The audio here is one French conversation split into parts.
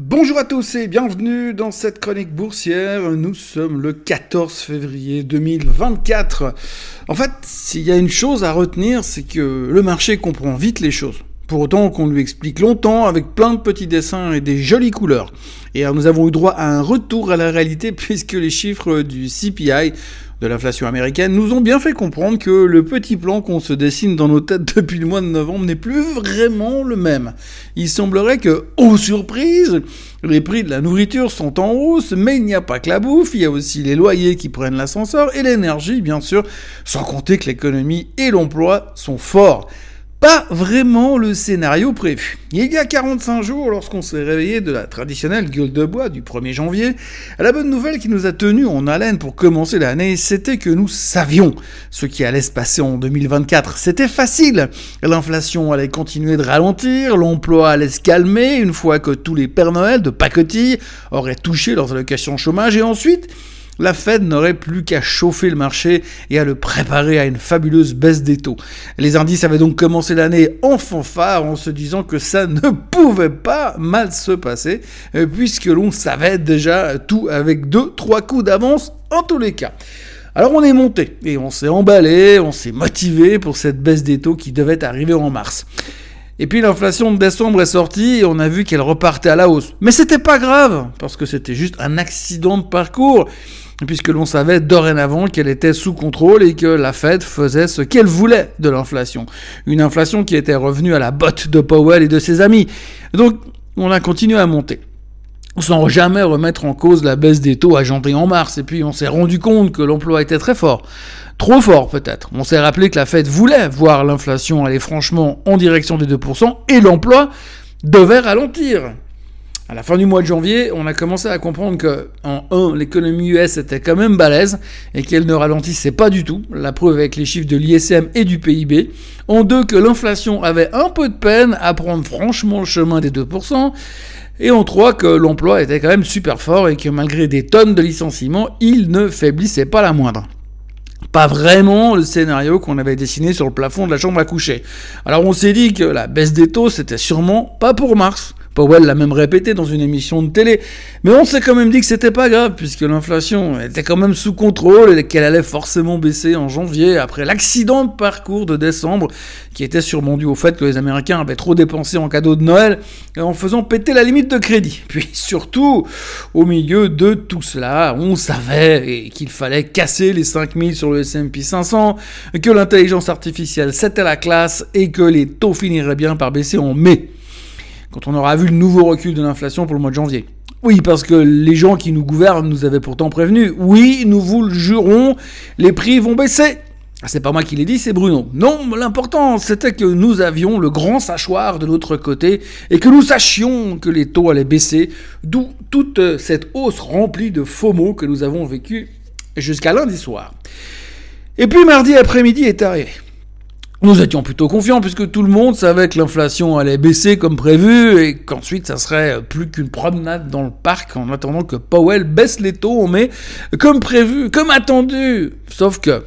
Bonjour à tous et bienvenue dans cette chronique boursière. Nous sommes le 14 février 2024. En fait, s'il y a une chose à retenir, c'est que le marché comprend vite les choses. Pour autant qu'on lui explique longtemps avec plein de petits dessins et des jolies couleurs. Et alors nous avons eu droit à un retour à la réalité puisque les chiffres du CPI de l'inflation américaine nous ont bien fait comprendre que le petit plan qu'on se dessine dans nos têtes depuis le mois de novembre n'est plus vraiment le même. Il semblerait que, oh surprise, les prix de la nourriture sont en hausse, mais il n'y a pas que la bouffe, il y a aussi les loyers qui prennent l'ascenseur et l'énergie, bien sûr, sans compter que l'économie et l'emploi sont forts pas vraiment le scénario prévu. Il y a 45 jours, lorsqu'on s'est réveillé de la traditionnelle gueule de bois du 1er janvier, la bonne nouvelle qui nous a tenus en haleine pour commencer l'année, c'était que nous savions ce qui allait se passer en 2024. C'était facile. L'inflation allait continuer de ralentir, l'emploi allait se calmer une fois que tous les Pères Noël de pacotille auraient touché leurs allocations chômage et ensuite, la Fed n'aurait plus qu'à chauffer le marché et à le préparer à une fabuleuse baisse des taux. Les indices avaient donc commencé l'année en fanfare en se disant que ça ne pouvait pas mal se passer euh, puisque l'on savait déjà tout avec deux, trois coups d'avance en tous les cas. Alors on est monté et on s'est emballé, on s'est motivé pour cette baisse des taux qui devait arriver en mars. Et puis l'inflation de décembre est sortie et on a vu qu'elle repartait à la hausse. Mais c'était pas grave, parce que c'était juste un accident de parcours puisque l'on savait dorénavant qu'elle était sous contrôle et que la Fed faisait ce qu'elle voulait de l'inflation. Une inflation qui était revenue à la botte de Powell et de ses amis. Donc, on a continué à monter sans jamais remettre en cause la baisse des taux agentés en mars. Et puis on s'est rendu compte que l'emploi était très fort. Trop fort peut-être. On s'est rappelé que la Fed voulait voir l'inflation aller franchement en direction des 2% et l'emploi devait ralentir. À la fin du mois de janvier, on a commencé à comprendre que, en 1, l'économie US était quand même balèze et qu'elle ne ralentissait pas du tout, la preuve avec les chiffres de l'ISM et du PIB. En 2, que l'inflation avait un peu de peine à prendre franchement le chemin des 2%. Et en 3, que l'emploi était quand même super fort et que malgré des tonnes de licenciements, il ne faiblissait pas la moindre pas vraiment le scénario qu'on avait dessiné sur le plafond de la chambre à coucher. Alors on s'est dit que la baisse des taux, c'était sûrement pas pour mars. Powell l'a même répété dans une émission de télé. Mais on s'est quand même dit que c'était pas grave, puisque l'inflation était quand même sous contrôle et qu'elle allait forcément baisser en janvier, après l'accident de parcours de décembre, qui était sûrement dû au fait que les Américains avaient trop dépensé en cadeaux de Noël, en faisant péter la limite de crédit. Puis surtout, au milieu de tout cela, on savait qu'il fallait casser les 5000 sur le S&P 500, que l'intelligence artificielle c'était la classe et que les taux finiraient bien par baisser en mai quand on aura vu le nouveau recul de l'inflation pour le mois de janvier. Oui, parce que les gens qui nous gouvernent nous avaient pourtant prévenus. Oui, nous vous le jurons, les prix vont baisser. Ah, c'est pas moi qui l'ai dit, c'est Bruno. Non, l'important, c'était que nous avions le grand sachoir de l'autre côté et que nous sachions que les taux allaient baisser, d'où toute cette hausse remplie de faux mots que nous avons vécu jusqu'à lundi soir. Et puis mardi après-midi est arrivé. Nous étions plutôt confiants puisque tout le monde savait que l'inflation allait baisser comme prévu et qu'ensuite ça serait plus qu'une promenade dans le parc en attendant que Powell baisse les taux mais comme prévu, comme attendu. Sauf que,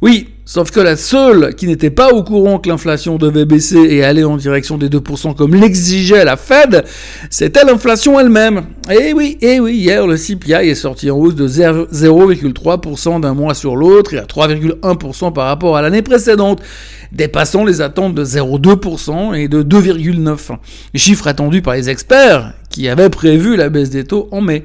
oui, sauf que la seule qui n'était pas au courant que l'inflation devait baisser et aller en direction des 2% comme l'exigeait la Fed, c'était l'inflation elle-même. Et oui, et oui, hier le CPI est sorti en hausse de 0,3% d'un mois sur l'autre et à 3,1% par rapport à l'année précédente dépassant les attentes de 0,2% et de 2,9%. Chiffre attendu par les experts qui avaient prévu la baisse des taux en mai.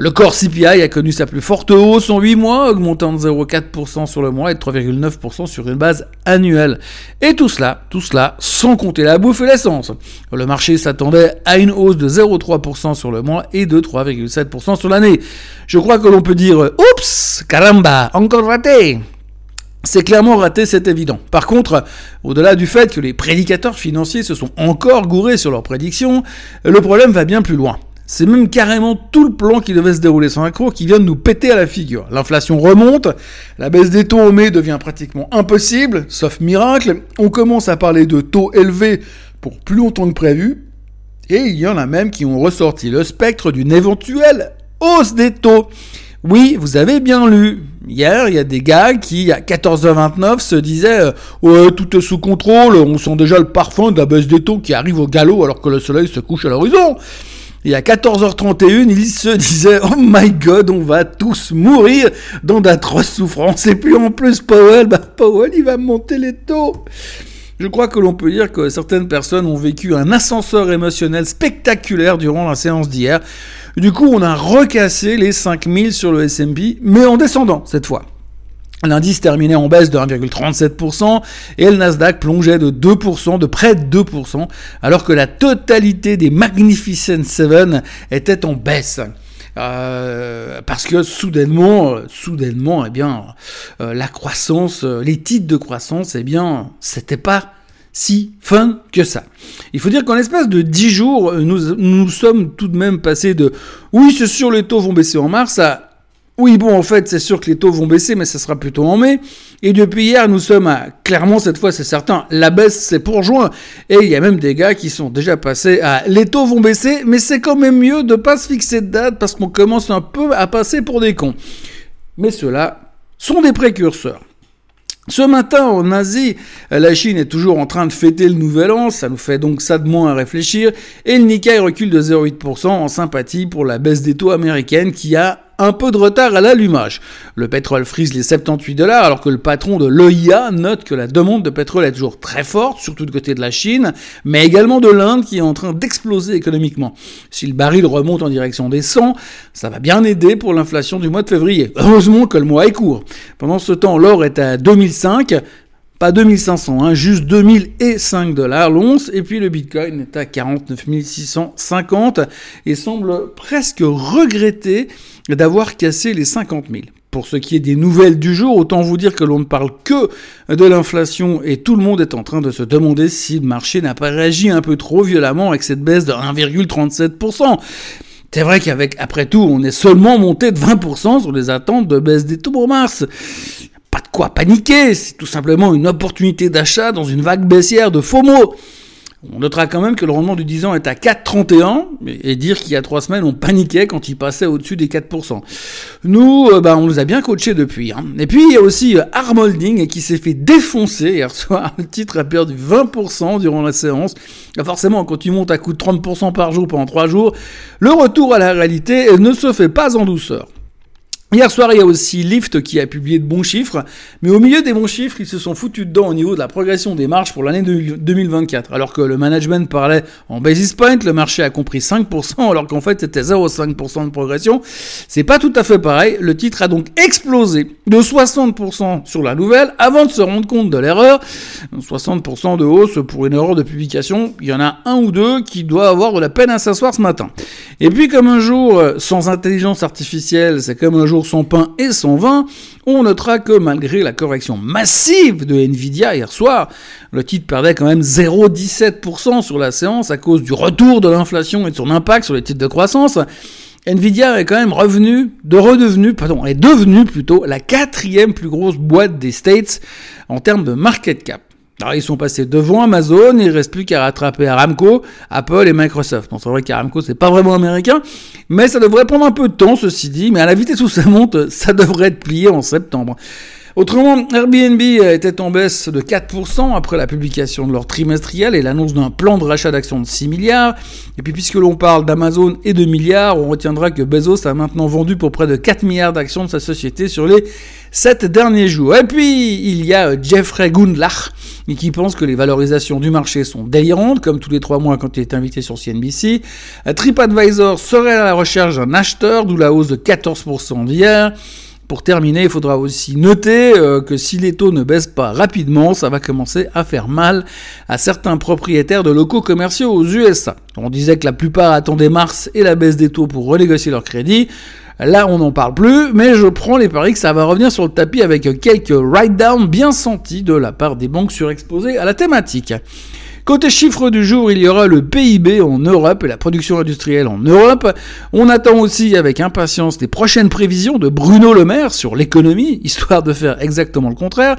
Le corps CPI a connu sa plus forte hausse en 8 mois, augmentant de 0,4% sur le mois et de 3,9% sur une base annuelle. Et tout cela, tout cela sans compter la bouffe et l'essence. Le marché s'attendait à une hausse de 0,3% sur le mois et de 3,7% sur l'année. Je crois que l'on peut dire Oups, caramba, encore raté c'est clairement raté, c'est évident. Par contre, au-delà du fait que les prédicateurs financiers se sont encore gourés sur leurs prédictions, le problème va bien plus loin. C'est même carrément tout le plan qui devait se dérouler sans accro qui vient de nous péter à la figure. L'inflation remonte, la baisse des taux au mai devient pratiquement impossible, sauf miracle, on commence à parler de taux élevés pour plus longtemps que prévu, et il y en a même qui ont ressorti le spectre d'une éventuelle hausse des taux. Oui, vous avez bien lu. Hier, il y a des gars qui, à 14h29, se disaient euh, Ouais, tout est sous contrôle, on sent déjà le parfum de la baisse des taux qui arrive au galop alors que le soleil se couche à l'horizon. Et à 14h31, il se disait Oh my god, on va tous mourir dans d'atroces souffrances. Et puis en plus, Powell, bah Powell, il va monter les taux. Je crois que l'on peut dire que certaines personnes ont vécu un ascenseur émotionnel spectaculaire durant la séance d'hier. Du coup, on a recassé les 5000 sur le S&P, mais en descendant cette fois. L'indice terminait en baisse de 1,37% et le Nasdaq plongeait de 2%, de près de 2%, alors que la totalité des Magnificent Seven était en baisse. Euh, parce que soudainement, euh, soudainement, eh bien, euh, la croissance, les titres de croissance, eh bien, c'était pas si fun que ça. Il faut dire qu'en l'espace de 10 jours, nous, nous sommes tout de même passés de oui, c'est sûr, les taux vont baisser en mars à oui, bon, en fait, c'est sûr que les taux vont baisser, mais ça sera plutôt en mai. Et depuis hier, nous sommes à, clairement, cette fois, c'est certain, la baisse, c'est pour juin. Et il y a même des gars qui sont déjà passés à, les taux vont baisser, mais c'est quand même mieux de pas se fixer de date parce qu'on commence un peu à passer pour des cons. Mais ceux-là sont des précurseurs. Ce matin, en Asie, la Chine est toujours en train de fêter le nouvel an, ça nous fait donc ça de moins à réfléchir, et le Nikkei recule de 0,8% en sympathie pour la baisse des taux américaines qui a un peu de retard à l'allumage. Le pétrole frise les 78 dollars alors que le patron de l'OIA note que la demande de pétrole est toujours très forte, surtout du côté de la Chine, mais également de l'Inde qui est en train d'exploser économiquement. Si le baril remonte en direction des 100, ça va bien aider pour l'inflation du mois de février. Heureusement que le mois est court. Pendant ce temps, l'or est à 2005, pas 2500, hein, juste 2005 dollars l'once, et puis le Bitcoin est à 49 650 et semble presque regretter d'avoir cassé les 50 000. Pour ce qui est des nouvelles du jour, autant vous dire que l'on ne parle que de l'inflation et tout le monde est en train de se demander si le marché n'a pas réagi un peu trop violemment avec cette baisse de 1,37%. C'est vrai qu'avec, après tout, on est seulement monté de 20% sur les attentes de baisse des taux pour mars. Pas de quoi paniquer, c'est tout simplement une opportunité d'achat dans une vague baissière de faux mots. On notera quand même que le rendement du 10 ans est à 4,31 et dire qu'il y a trois semaines on paniquait quand il passait au-dessus des 4%. Nous, euh, bah, on nous a bien coachés depuis. Hein. Et puis il y a aussi euh, Armolding qui s'est fait défoncer hier soir. Le titre a perdu 20% durant la séance. forcément, quand tu montes à coup de 30% par jour pendant 3 jours, le retour à la réalité ne se fait pas en douceur. Hier soir, il y a aussi Lyft qui a publié de bons chiffres, mais au milieu des bons chiffres, ils se sont foutus dedans au niveau de la progression des marges pour l'année 2024. Alors que le management parlait en basis point, le marché a compris 5%, alors qu'en fait c'était 0,5% de progression. C'est pas tout à fait pareil. Le titre a donc explosé de 60% sur la nouvelle avant de se rendre compte de l'erreur. 60% de hausse pour une erreur de publication. Il y en a un ou deux qui doivent avoir de la peine à s'asseoir ce matin. Et puis comme un jour sans intelligence artificielle, c'est comme un jour son pain et son vin, on notera que malgré la correction massive de Nvidia hier soir, le titre perdait quand même 0,17% sur la séance à cause du retour de l'inflation et de son impact sur les titres de croissance. Nvidia est quand même revenu, de redevenu, pardon, est devenu plutôt la quatrième plus grosse boîte des States en termes de market cap. Alors ils sont passés devant Amazon, il reste plus qu'à rattraper Aramco, Apple et Microsoft. Bon, c'est vrai qu'Aramco c'est pas vraiment américain, mais ça devrait prendre un peu de temps ceci dit, mais à la vitesse où ça monte, ça devrait être plié en septembre. Autrement, Airbnb était en baisse de 4% après la publication de leur trimestriel et l'annonce d'un plan de rachat d'actions de 6 milliards. Et puis puisque l'on parle d'Amazon et de milliards, on retiendra que Bezos a maintenant vendu pour près de 4 milliards d'actions de sa société sur les 7 derniers jours. Et puis il y a Jeffrey Gundlach qui pense que les valorisations du marché sont délirantes, comme tous les 3 mois quand il est invité sur CNBC. TripAdvisor serait à la recherche d'un acheteur, d'où la hausse de 14% d'hier. Pour terminer, il faudra aussi noter euh, que si les taux ne baissent pas rapidement, ça va commencer à faire mal à certains propriétaires de locaux commerciaux aux USA. On disait que la plupart attendaient mars et la baisse des taux pour renégocier leur crédit. Là, on n'en parle plus, mais je prends les paris que ça va revenir sur le tapis avec quelques write-downs bien sentis de la part des banques surexposées à la thématique. Côté chiffre du jour, il y aura le PIB en Europe et la production industrielle en Europe. On attend aussi avec impatience les prochaines prévisions de Bruno Le Maire sur l'économie, histoire de faire exactement le contraire.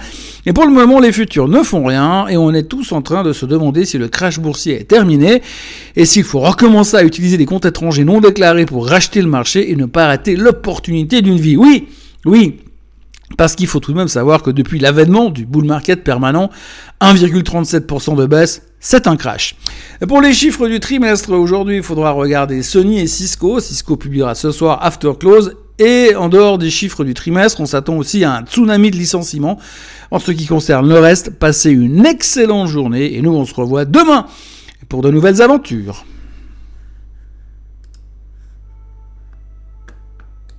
Et pour le moment, les futurs ne font rien et on est tous en train de se demander si le crash boursier est terminé et s'il faut recommencer à utiliser des comptes étrangers non déclarés pour racheter le marché et ne pas rater l'opportunité d'une vie. Oui, oui, Parce qu'il faut tout de même savoir que depuis l'avènement du bull market permanent, 1,37% de baisse, c'est un crash. pour les chiffres du trimestre, aujourd'hui, il faudra regarder Sony et Cisco. Cisco publiera ce soir after close. Et en dehors des chiffres du trimestre, on s'attend aussi à un tsunami de licenciements. En ce qui concerne le reste, passez une excellente journée et nous on se revoit demain pour de nouvelles aventures.